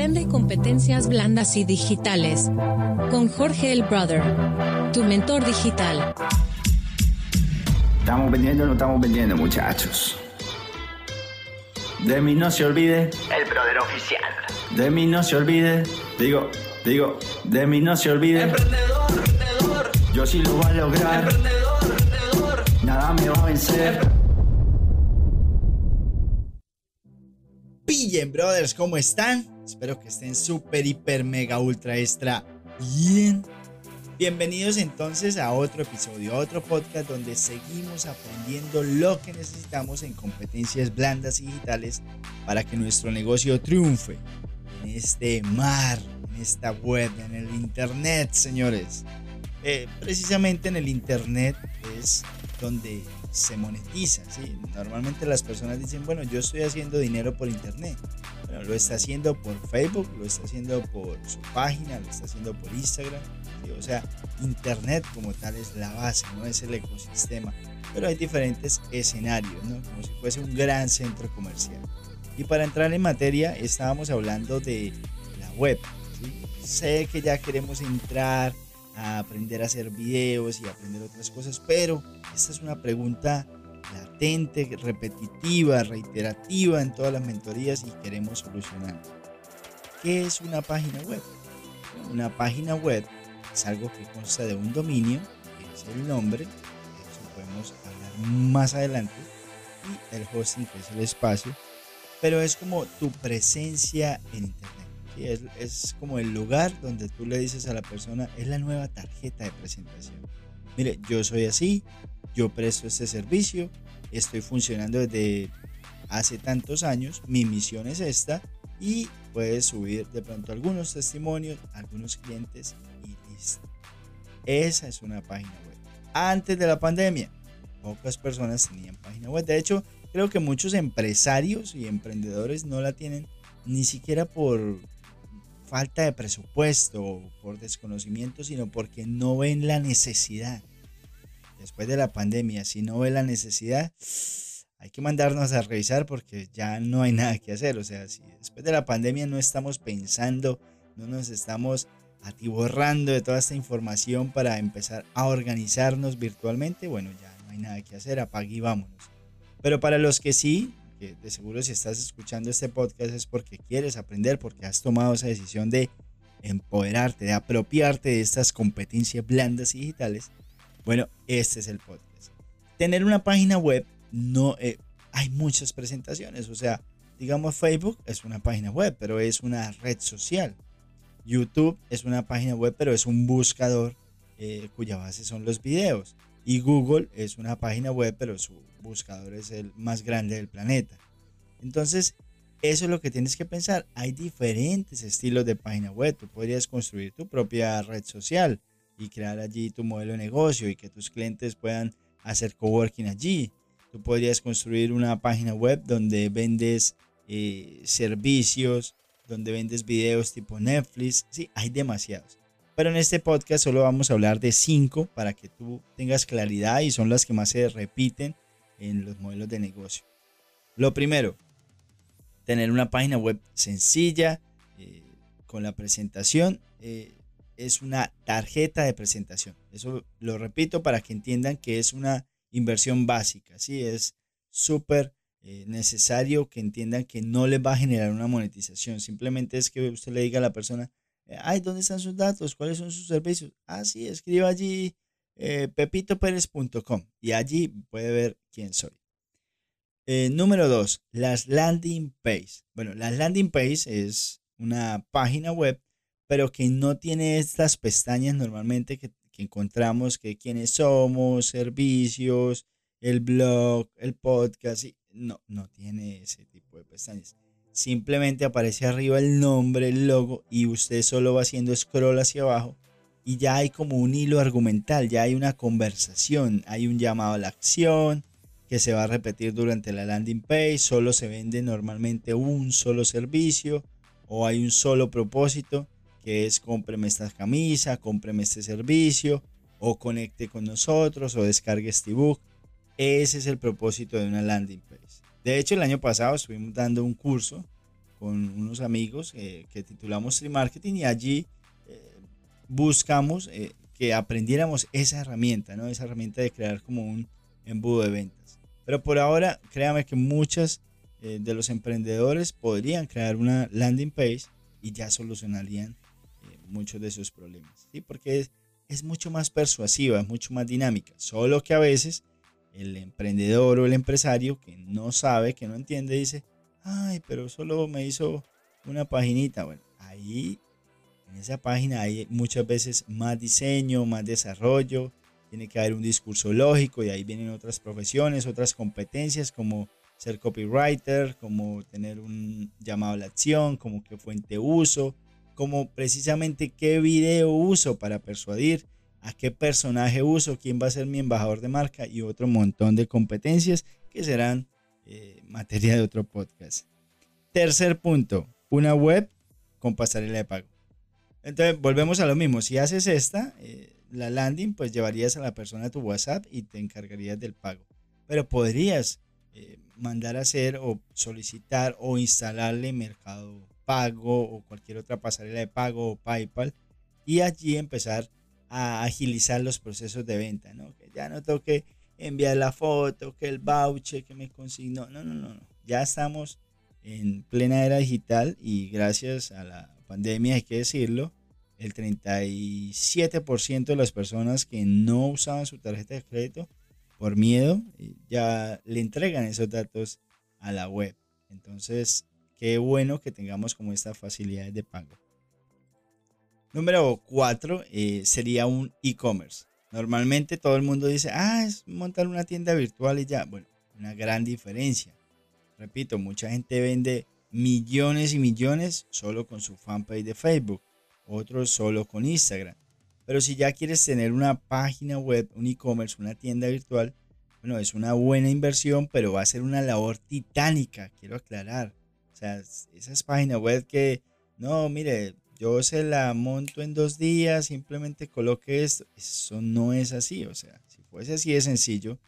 Aprende competencias blandas y digitales con Jorge el Brother, tu mentor digital. Estamos vendiendo o no estamos vendiendo, muchachos. De mí no se olvide. El brother oficial. De mí no se olvide. Digo, digo, de mí no se olvide. Emprendedor, emprendedor. Yo sí lo voy a lograr. Emprendedor, emprendedor. Nada me va a vencer. Pillen, brothers, ¿cómo están? Espero que estén súper, hiper, mega, ultra, extra bien. Bienvenidos entonces a otro episodio, a otro podcast donde seguimos aprendiendo lo que necesitamos en competencias blandas y digitales para que nuestro negocio triunfe en este mar, en esta web, en el internet, señores. Eh, precisamente en el internet es donde se monetiza. ¿sí? Normalmente las personas dicen, bueno, yo estoy haciendo dinero por internet. Lo está haciendo por Facebook, lo está haciendo por su página, lo está haciendo por Instagram. O sea, internet como tal es la base, no es el ecosistema. Pero hay diferentes escenarios, ¿no? como si fuese un gran centro comercial. Y para entrar en materia, estábamos hablando de la web. Sé que ya queremos entrar a aprender a hacer videos y aprender otras cosas, pero esta es una pregunta latente, repetitiva, reiterativa en todas las mentorías y queremos solucionar. ¿Qué es una página web? Una página web es algo que consta de un dominio, que es el nombre, de eso podemos hablar más adelante, y el hosting, que es el espacio, pero es como tu presencia en Internet. Es, es, como el lugar donde tú le dices a la persona, es la nueva tarjeta de presentación. Mire, yo soy así, yo presto este servicio, estoy funcionando desde hace tantos años, mi misión es esta y puedes subir de pronto algunos testimonios, algunos clientes y listo. Esa es una página web. Antes de la pandemia, pocas personas tenían página web. De hecho, creo que muchos empresarios y emprendedores no la tienen ni siquiera por falta de presupuesto o por desconocimiento, sino porque no ven la necesidad. Después de la pandemia, si no ven la necesidad, hay que mandarnos a revisar porque ya no hay nada que hacer. O sea, si después de la pandemia no estamos pensando, no nos estamos atiborrando de toda esta información para empezar a organizarnos virtualmente, bueno, ya no hay nada que hacer, apague y vámonos. Pero para los que sí, que de seguro si estás escuchando este podcast es porque quieres aprender, porque has tomado esa decisión de empoderarte, de apropiarte de estas competencias blandas y digitales, bueno, este es el podcast. Tener una página web, no eh, hay muchas presentaciones, o sea, digamos Facebook es una página web, pero es una red social. YouTube es una página web, pero es un buscador eh, cuya base son los videos. Y Google es una página web, pero su buscador es el más grande del planeta. Entonces, eso es lo que tienes que pensar. Hay diferentes estilos de página web. Tú podrías construir tu propia red social y crear allí tu modelo de negocio y que tus clientes puedan hacer coworking allí. Tú podrías construir una página web donde vendes eh, servicios, donde vendes videos tipo Netflix. Sí, hay demasiados. Pero en este podcast solo vamos a hablar de cinco para que tú tengas claridad y son las que más se repiten en los modelos de negocio. Lo primero, tener una página web sencilla eh, con la presentación. Eh, es una tarjeta de presentación. Eso lo repito para que entiendan que es una inversión básica. ¿sí? Es súper eh, necesario que entiendan que no les va a generar una monetización. Simplemente es que usted le diga a la persona, ay, ¿dónde están sus datos? ¿Cuáles son sus servicios? Ah, sí, escriba allí eh, y allí puede ver quién soy. Eh, número dos, las landing page. Bueno, las landing page es una página web, pero que no tiene estas pestañas normalmente que, que encontramos, que quiénes somos, servicios, el blog, el podcast. No, no tiene ese tipo de pestañas. Simplemente aparece arriba el nombre, el logo y usted solo va haciendo scroll hacia abajo y ya hay como un hilo argumental, ya hay una conversación, hay un llamado a la acción que se va a repetir durante la landing page, solo se vende normalmente un solo servicio o hay un solo propósito que es cómpreme esta camisa, cómpreme este servicio o conecte con nosotros o descargue este ebook. Ese es el propósito de una landing page. De hecho, el año pasado estuvimos dando un curso con unos amigos eh, que titulamos Stream Marketing y allí eh, buscamos eh, que aprendiéramos esa herramienta, ¿no? Esa herramienta de crear como un embudo de ventas. Pero por ahora, créame que muchas de los emprendedores podrían crear una landing page y ya solucionarían muchos de sus problemas, ¿sí? Porque es, mucho más persuasiva, es mucho más dinámica, solo que a veces el emprendedor o el empresario que no sabe, que no entiende, dice, ay, pero solo me hizo una paginita. Bueno, ahí, en esa página hay muchas veces más diseño, más desarrollo, tiene que haber un discurso lógico y ahí vienen otras profesiones, otras competencias como ser copywriter, como tener un llamado a la acción, como qué fuente uso, como precisamente qué video uso para persuadir, a qué personaje uso, quién va a ser mi embajador de marca y otro montón de competencias que serán eh, materia de otro podcast. Tercer punto, una web con pasarela de pago. Entonces, volvemos a lo mismo. Si haces esta, eh, la landing, pues llevarías a la persona a tu WhatsApp y te encargarías del pago. Pero podrías eh, mandar a hacer o solicitar o instalarle Mercado Pago o cualquier otra pasarela de pago o PayPal y allí empezar a agilizar los procesos de venta, ¿no? Que ya no toque enviar la foto, que el voucher que me consignó. No, no, no, no. Ya estamos en plena era digital y gracias a la pandemia, hay que decirlo, el 37% de las personas que no usaban su tarjeta de crédito por miedo eh, ya le entregan esos datos a la web. Entonces, qué bueno que tengamos como esta facilidad de pago. Número 4 eh, sería un e-commerce. Normalmente todo el mundo dice, ah, es montar una tienda virtual y ya. Bueno, una gran diferencia. Repito, mucha gente vende millones y millones solo con su fanpage de Facebook, otros solo con Instagram. Pero si ya quieres tener una página web, un e-commerce, una tienda virtual, bueno, es una buena inversión, pero va a ser una labor titánica, quiero aclarar. Sea, esas páginas web que, no, mire, yo se la monto en dos días, simplemente coloque esto. Eso no es así. O sea, si fuese así de sencillo,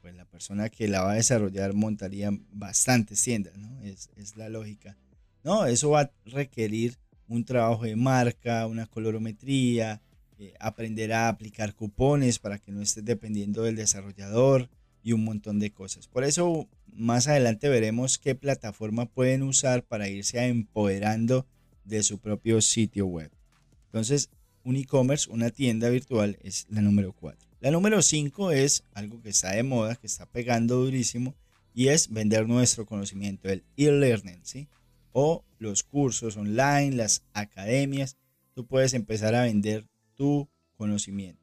pues la persona que la va a desarrollar montaría bastantes tiendas, ¿no? Es, la lógica. No, eso va a requerir un trabajo de marca, una colorometría, eh, aprender a aplicar cupones para que no estés dependiendo del desarrollador y un montón de cosas. Por eso más adelante veremos qué plataforma pueden usar para irse empoderando de su propio sitio web. Entonces, un e-commerce, una tienda virtual es la número 4. La número 5 es algo que está de moda, que está pegando durísimo y es vender nuestro conocimiento, el e-learning, ¿sí? O los cursos online, las academias. Tú puedes empezar a vender tu conocimiento.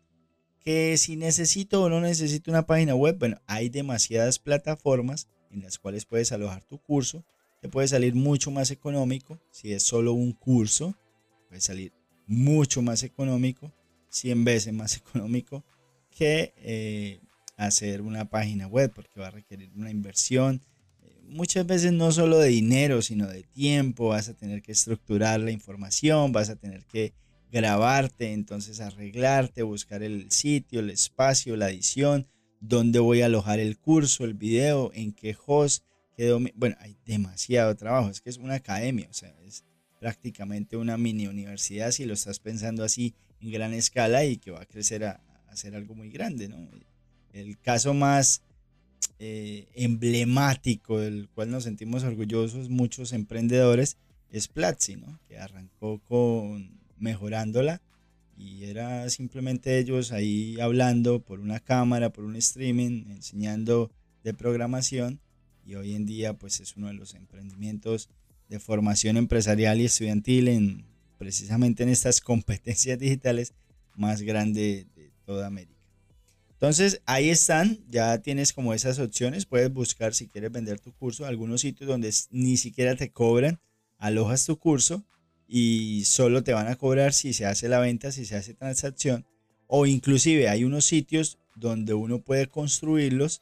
Que si necesito o no necesito una página web, bueno, hay demasiadas plataformas en las cuales puedes alojar tu curso puede salir mucho más económico si es solo un curso. Puede salir mucho más económico, 100 veces más económico que eh, hacer una página web porque va a requerir una inversión. Muchas veces no solo de dinero, sino de tiempo. Vas a tener que estructurar la información, vas a tener que grabarte, entonces arreglarte, buscar el sitio, el espacio, la edición, dónde voy a alojar el curso, el video, en qué host bueno, hay demasiado trabajo, es que es una academia, o sea, es prácticamente una mini universidad si lo estás pensando así en gran escala y que va a crecer a, a ser algo muy grande, ¿no? El caso más eh, emblemático del cual nos sentimos orgullosos muchos emprendedores es Platzi, ¿no? Que arrancó con mejorándola y era simplemente ellos ahí hablando por una cámara, por un streaming, enseñando de programación y hoy en día pues es uno de los emprendimientos de formación empresarial y estudiantil en precisamente en estas competencias digitales más grande de toda América. Entonces ahí están, ya tienes como esas opciones, puedes buscar si quieres vender tu curso, algunos sitios donde ni siquiera te cobran, alojas tu curso y solo te van a cobrar si se hace la venta, si se hace transacción o inclusive hay unos sitios donde uno puede construirlos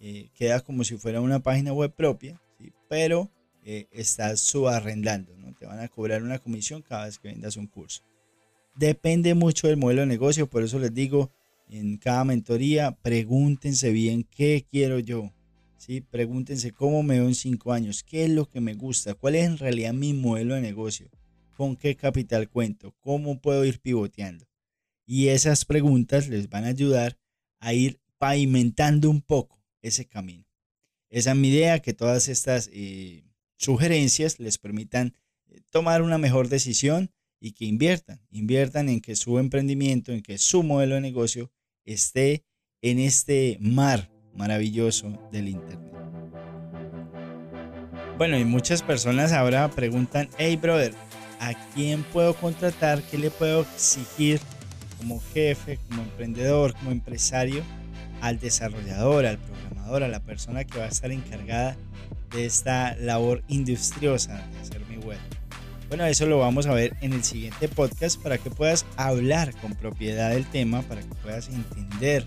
eh, queda como si fuera una página web propia, pero eh, estás subarrendando, ¿no? Te van a cobrar una comisión cada vez que vendas un curso. Depende mucho del modelo de negocio, por eso les digo, en cada mentoría, pregúntense bien qué quiero yo, ¿sí? Pregúntense cómo me veo en cinco años, qué es lo que me gusta, cuál es en realidad mi modelo de negocio, con qué capital cuento, cómo puedo ir pivoteando. Y esas preguntas les van a ayudar a ir pavimentando un poco ese camino. Esa es mi idea, que todas estas eh, sugerencias les permitan eh, tomar una mejor decisión y que inviertan, inviertan en que su emprendimiento, en que su modelo de negocio esté en este mar maravilloso del Internet. Bueno, y muchas personas ahora preguntan, hey brother, ¿a quién puedo contratar? ¿Qué le puedo exigir como jefe, como emprendedor, como empresario al desarrollador, al programador, a la persona que va a estar encargada de esta labor industriosa de hacer mi web? Bueno, eso lo vamos a ver en el siguiente podcast para que puedas hablar con propiedad del tema, para que puedas entender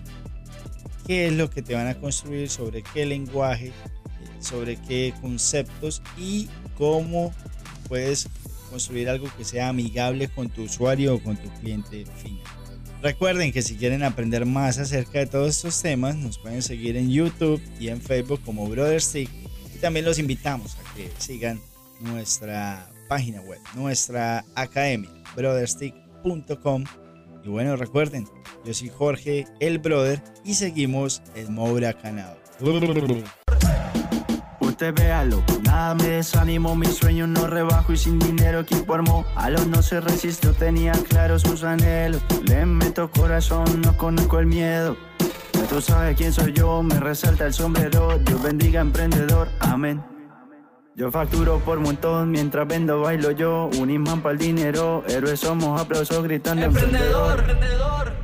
qué es lo que te van a construir, sobre qué lenguaje, sobre qué conceptos y cómo puedes construir algo que sea amigable con tu usuario o con tu cliente final. Recuerden que si quieren aprender más acerca de todos estos temas, nos pueden seguir en YouTube y en Facebook como Brotherstick. Y también los invitamos a que sigan nuestra página web, nuestra academia, brotherstick.com. Y bueno, recuerden, yo soy Jorge, el brother, y seguimos el Moura Canal. Usted véalo, nada me desanimó, mis sueños no rebajo y sin dinero equipo armó. A los no se resistió, tenía claros sus anhelos. Le meto corazón, no conozco el miedo. Ya tú sabes quién soy yo, me resalta el sombrero. Dios bendiga emprendedor, amén. Yo facturo por montón mientras vendo bailo yo. Un imán para el dinero, héroes somos aplausos gritando Emprendedor, emprendedor.